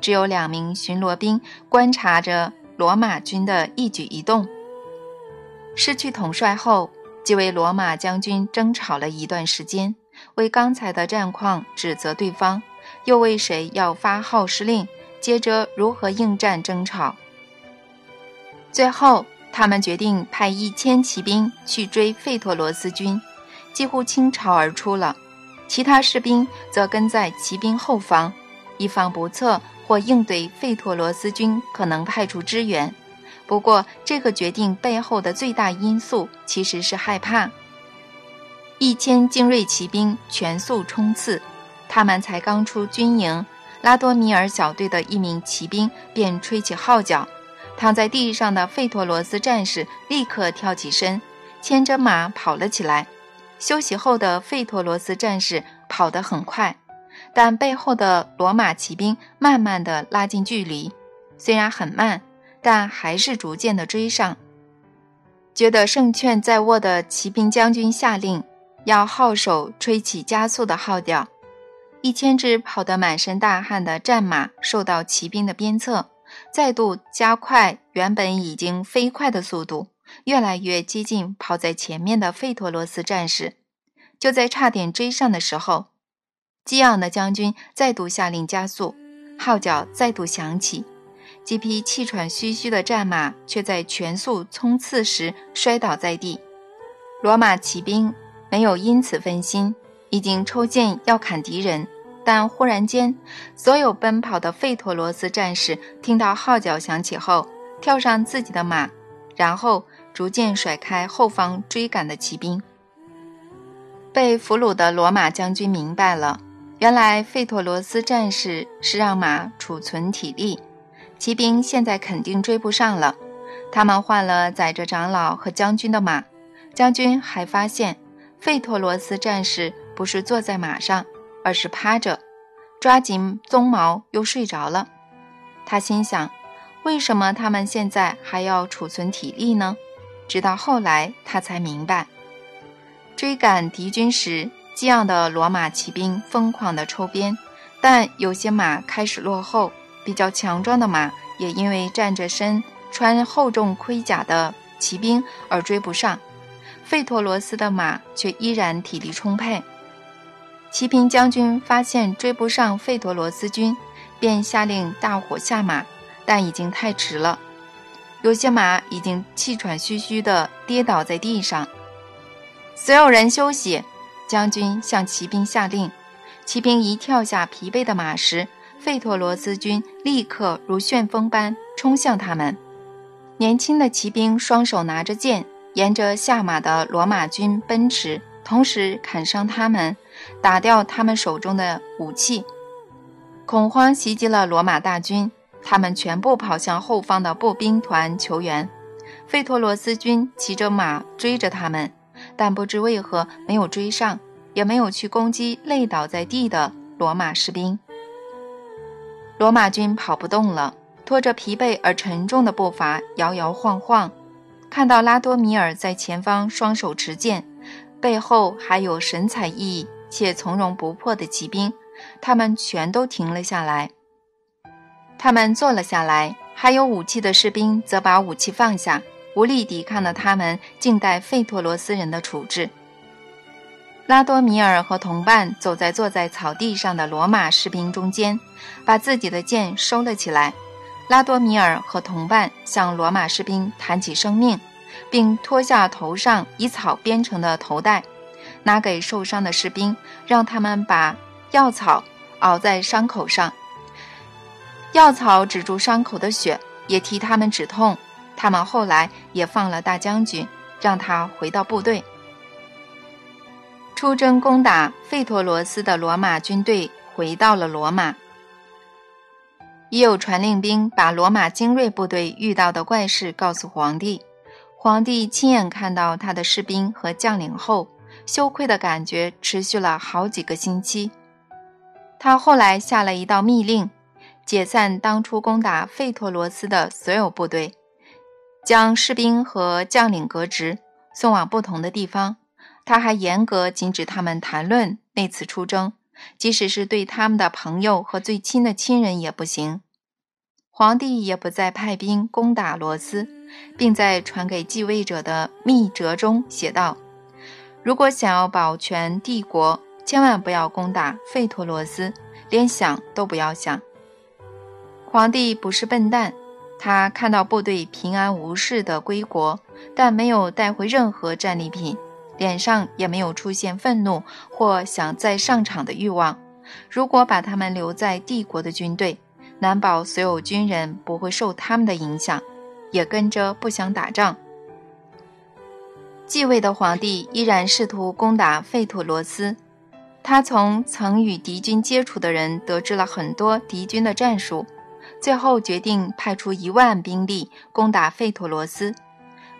S1: 只有两名巡逻兵观察着罗马军的一举一动。失去统帅后，几位罗马将军争吵了一段时间，为刚才的战况指责对方，又为谁要发号施令，接着如何应战争吵。最后，他们决定派一千骑兵去追费托罗斯军，几乎倾巢而出了。其他士兵则跟在骑兵后方，以防不测或应对费托罗斯军可能派出支援。不过，这个决定背后的最大因素其实是害怕。一千精锐骑兵全速冲刺，他们才刚出军营，拉多米尔小队的一名骑兵便吹起号角，躺在地上的费托罗斯战士立刻跳起身，牵着马跑了起来。休息后的费托罗斯战士跑得很快，但背后的罗马骑兵慢慢地拉近距离，虽然很慢。但还是逐渐的追上。觉得胜券在握的骑兵将军下令，要号手吹起加速的号角。一千只跑得满身大汗的战马受到骑兵的鞭策，再度加快原本已经飞快的速度，越来越接近跑在前面的费托罗斯战士。就在差点追上的时候，激昂的将军再度下令加速，号角再度响起。几匹气喘吁吁的战马却在全速冲刺时摔倒在地。罗马骑兵没有因此分心，已经抽剑要砍敌人。但忽然间，所有奔跑的费托罗斯战士听到号角响起后，跳上自己的马，然后逐渐甩开后方追赶的骑兵。被俘虏的罗马将军明白了，原来费托罗斯战士是让马储存体力。骑兵现在肯定追不上了，他们换了载着长老和将军的马。将军还发现，费托罗斯战士不是坐在马上，而是趴着，抓紧鬃毛又睡着了。他心想：为什么他们现在还要储存体力呢？直到后来，他才明白，追赶敌军时，激昂的罗马骑兵疯狂地抽鞭，但有些马开始落后。比较强壮的马也因为站着身、穿厚重盔甲的骑兵而追不上，费托罗斯的马却依然体力充沛。骑兵将军发现追不上费托罗斯军，便下令大伙下马，但已经太迟了。有些马已经气喘吁吁地跌倒在地上。所有人休息，将军向骑兵下令。骑兵一跳下疲惫的马时，费托罗斯军立刻如旋风般冲向他们。年轻的骑兵双手拿着剑，沿着下马的罗马军奔驰，同时砍伤他们，打掉他们手中的武器。恐慌袭击了罗马大军，他们全部跑向后方的步兵团求援。费托罗斯军骑着马追着他们，但不知为何没有追上，也没有去攻击累倒在地的罗马士兵。罗马军跑不动了，拖着疲惫而沉重的步伐，摇摇晃晃。看到拉多米尔在前方双手持剑，背后还有神采奕奕且从容不迫的骑兵。他们全都停了下来。他们坐了下来，还有武器的士兵则把武器放下，无力抵抗的他们静待费托罗斯人的处置。拉多米尔和同伴走在坐在草地上的罗马士兵中间，把自己的剑收了起来。拉多米尔和同伴向罗马士兵谈起生命，并脱下头上以草编成的头带，拿给受伤的士兵，让他们把。药草熬在伤口上，药草止住伤口的血，也替他们止痛。他们后来也放了大将军，让他回到部队。出征攻打费托罗斯的罗马军队回到了罗马。已有传令兵把罗马精锐部队遇到的怪事告诉皇帝。皇帝亲眼看到他的士兵和将领后，羞愧的感觉持续了好几个星期。他后来下了一道密令，解散当初攻打费托罗斯的所有部队，将士兵和将领革职，送往不同的地方。他还严格禁止他们谈论那次出征，即使是对他们的朋友和最亲的亲人也不行。皇帝也不再派兵攻打罗斯，并在传给继位者的密折中写道：“如果想要保全帝国。”千万不要攻打费托罗斯，连想都不要想。皇帝不是笨蛋，他看到部队平安无事的归国，但没有带回任何战利品，脸上也没有出现愤怒或想再上场的欲望。如果把他们留在帝国的军队，难保所有军人不会受他们的影响，也跟着不想打仗。继位的皇帝依然试图攻打费托罗斯。他从曾与敌军接触的人得知了很多敌军的战术，最后决定派出一万兵力攻打费托罗斯。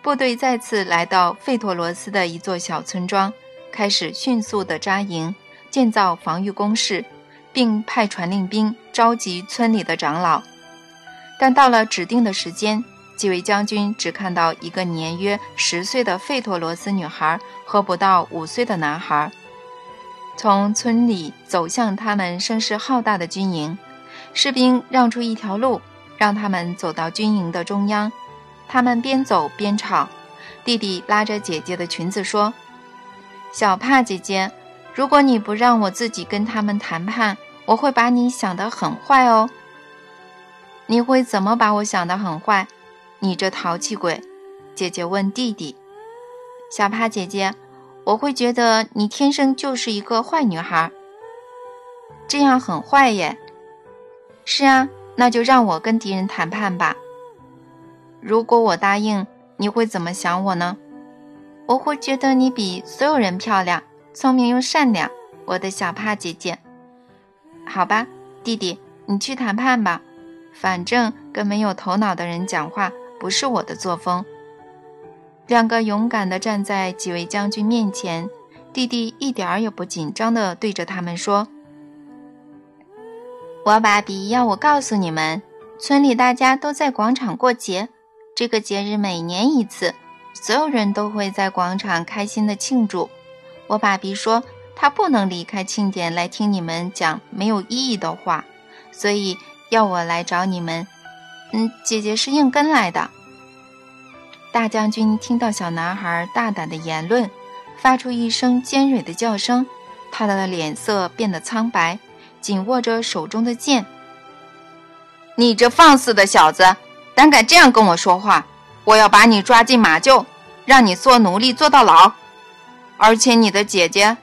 S1: 部队再次来到费托罗斯的一座小村庄，开始迅速地扎营，建造防御工事，并派传令兵召集村里的长老。但到了指定的时间，几位将军只看到一个年约十岁的费托罗斯女孩和不到五岁的男孩。从村里走向他们声势浩大的军营，士兵让出一条路，让他们走到军营的中央。他们边走边吵。弟弟拉着姐姐的裙子说：“小帕姐姐，如果你不让我自己跟他们谈判，我会把你想得很坏哦。”你会怎么把我想得很坏？你这淘气鬼！姐姐问弟弟。小帕姐姐。我会觉得你天生就是一个坏女孩，这样很坏耶。是啊，那就让我跟敌人谈判吧。如果我答应，你会怎么想我呢？我会觉得你比所有人漂亮、聪明又善良，我的小帕姐姐。好吧，弟弟，你去谈判吧。反正跟没有头脑的人讲话不是我的作风。两个勇敢地站在几位将军面前，弟弟一点儿也不紧张地对着他们说：“我爸比要我告诉你们，村里大家都在广场过节。这个节日每年一次，所有人都会在广场开心地庆祝。我爸比说他不能离开庆典来听你们讲没有意义的话，所以要我来找你们。嗯，姐姐是硬跟来的。”大将军听到小男孩大胆的言论，发出一声尖锐的叫声，他的脸色变得苍白，紧握着手中的剑。你这放肆的小子，胆敢这样跟我说话，我要把你抓进马厩，让你做奴隶做到老。而且你的姐姐……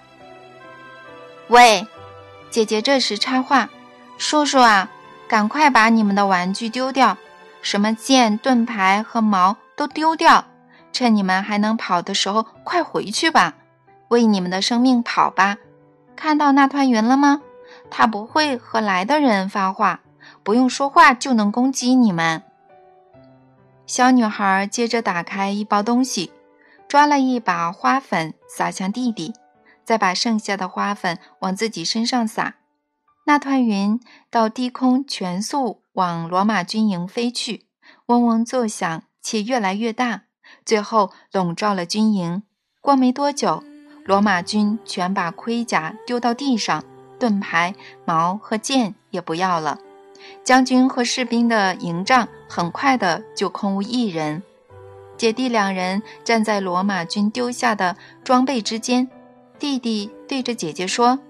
S1: 喂，姐姐这时插话：“叔叔啊，赶快把你们的玩具丢掉，什么剑、盾牌和矛。”都丢掉，趁你们还能跑的时候，快回去吧，为你们的生命跑吧！看到那团云了吗？它不会和来的人发话，不用说话就能攻击你们。小女孩接着打开一包东西，抓了一把花粉撒向弟弟，再把剩下的花粉往自己身上撒。那团云到低空全速往罗马军营飞去，嗡嗡作响，且越来越大，最后笼罩了军营。过没多久，罗马军全把盔甲丢到地上，盾牌、矛和剑也不要了。将军和士兵的营帐很快的就空无一人。姐弟两人站在罗马军丢下的装备之间，弟弟对着姐姐说。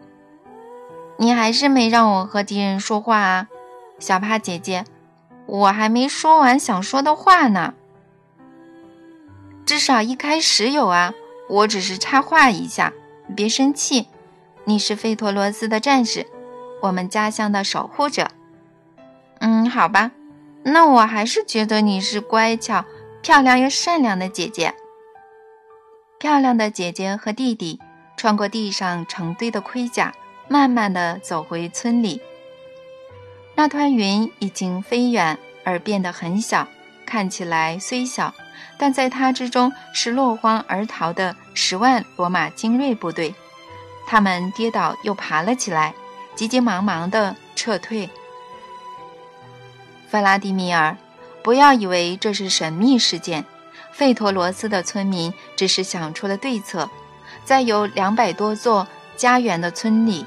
S1: 你还是没让我和敌人说话啊，小帕姐姐，我还没说完想说的话呢。至少一开始有啊，我只是插话一下，别生气。你是费托罗斯的战士，我们家乡的守护者。嗯，好吧，那我还是觉得你是乖巧、漂亮又善良的姐姐。漂亮的姐姐和弟弟穿过地上成堆的盔甲。慢慢地走回村里，那团云已经飞远而变得很小，看起来虽小，但在他之中是落荒而逃的十万罗马精锐部队。他们跌倒又爬了起来，急急忙忙地撤退。弗拉迪米尔，不要以为这是神秘事件，费托罗斯的村民只是想出了对策，在有两百多座家园的村里。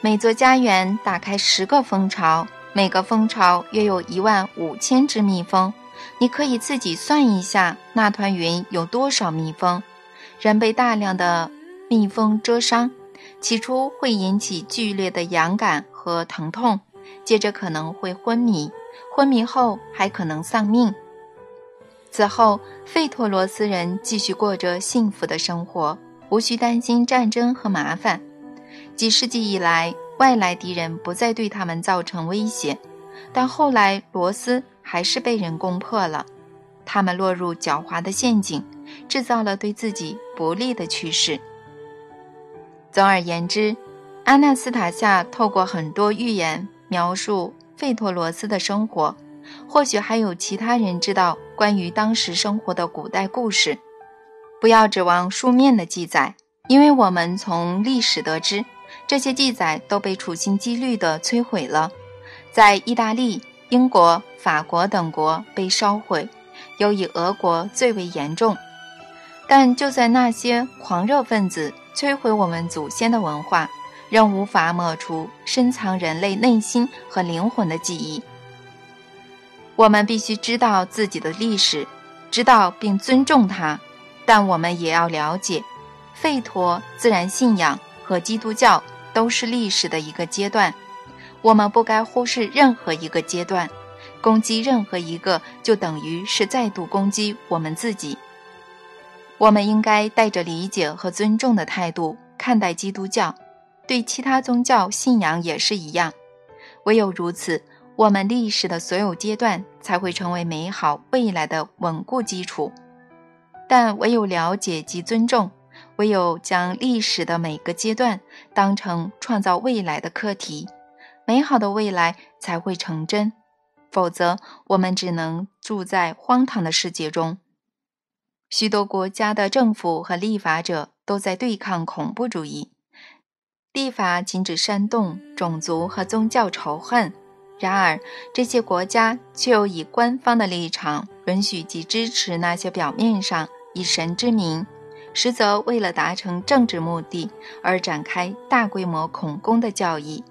S1: 每座家园打开十个蜂巢，每个蜂巢约有一万五千只蜜蜂。你可以自己算一下，那团云有多少蜜蜂？人被大量的蜜蜂蛰伤，起初会引起剧烈的痒感和疼痛，接着可能会昏迷，昏迷后还可能丧命。此后，费托罗斯人继续过着幸福的生活，无需担心战争和麻烦。几世纪以来，外来敌人不再对他们造成威胁，但后来罗斯还是被人攻破了。他们落入狡猾的陷阱，制造了对自己不利的趋势。总而言之，阿纳斯塔夏透过很多寓言描述费托罗斯的生活。或许还有其他人知道关于当时生活的古代故事。不要指望书面的记载，因为我们从历史得知。这些记载都被处心积虑地摧毁了，在意大利、英国、法国等国被烧毁，尤以俄国最为严重。但就在那些狂热分子摧毁我们祖先的文化，仍无法抹除深藏人类内心和灵魂的记忆。我们必须知道自己的历史，知道并尊重它，但我们也要了解，吠陀自然信仰。和基督教都是历史的一个阶段，我们不该忽视任何一个阶段，攻击任何一个就等于是再度攻击我们自己。我们应该带着理解和尊重的态度看待基督教，对其他宗教信仰也是一样。唯有如此，我们历史的所有阶段才会成为美好未来的稳固基础。但唯有了解及尊重。唯有将历史的每个阶段当成创造未来的课题，美好的未来才会成真。否则，我们只能住在荒唐的世界中。许多国家的政府和立法者都在对抗恐怖主义，立法禁止煽动种族和宗教仇恨。然而，这些国家却又以官方的立场允许及支持那些表面上以神之名。实则为了达成政治目的而展开大规模恐攻的教义。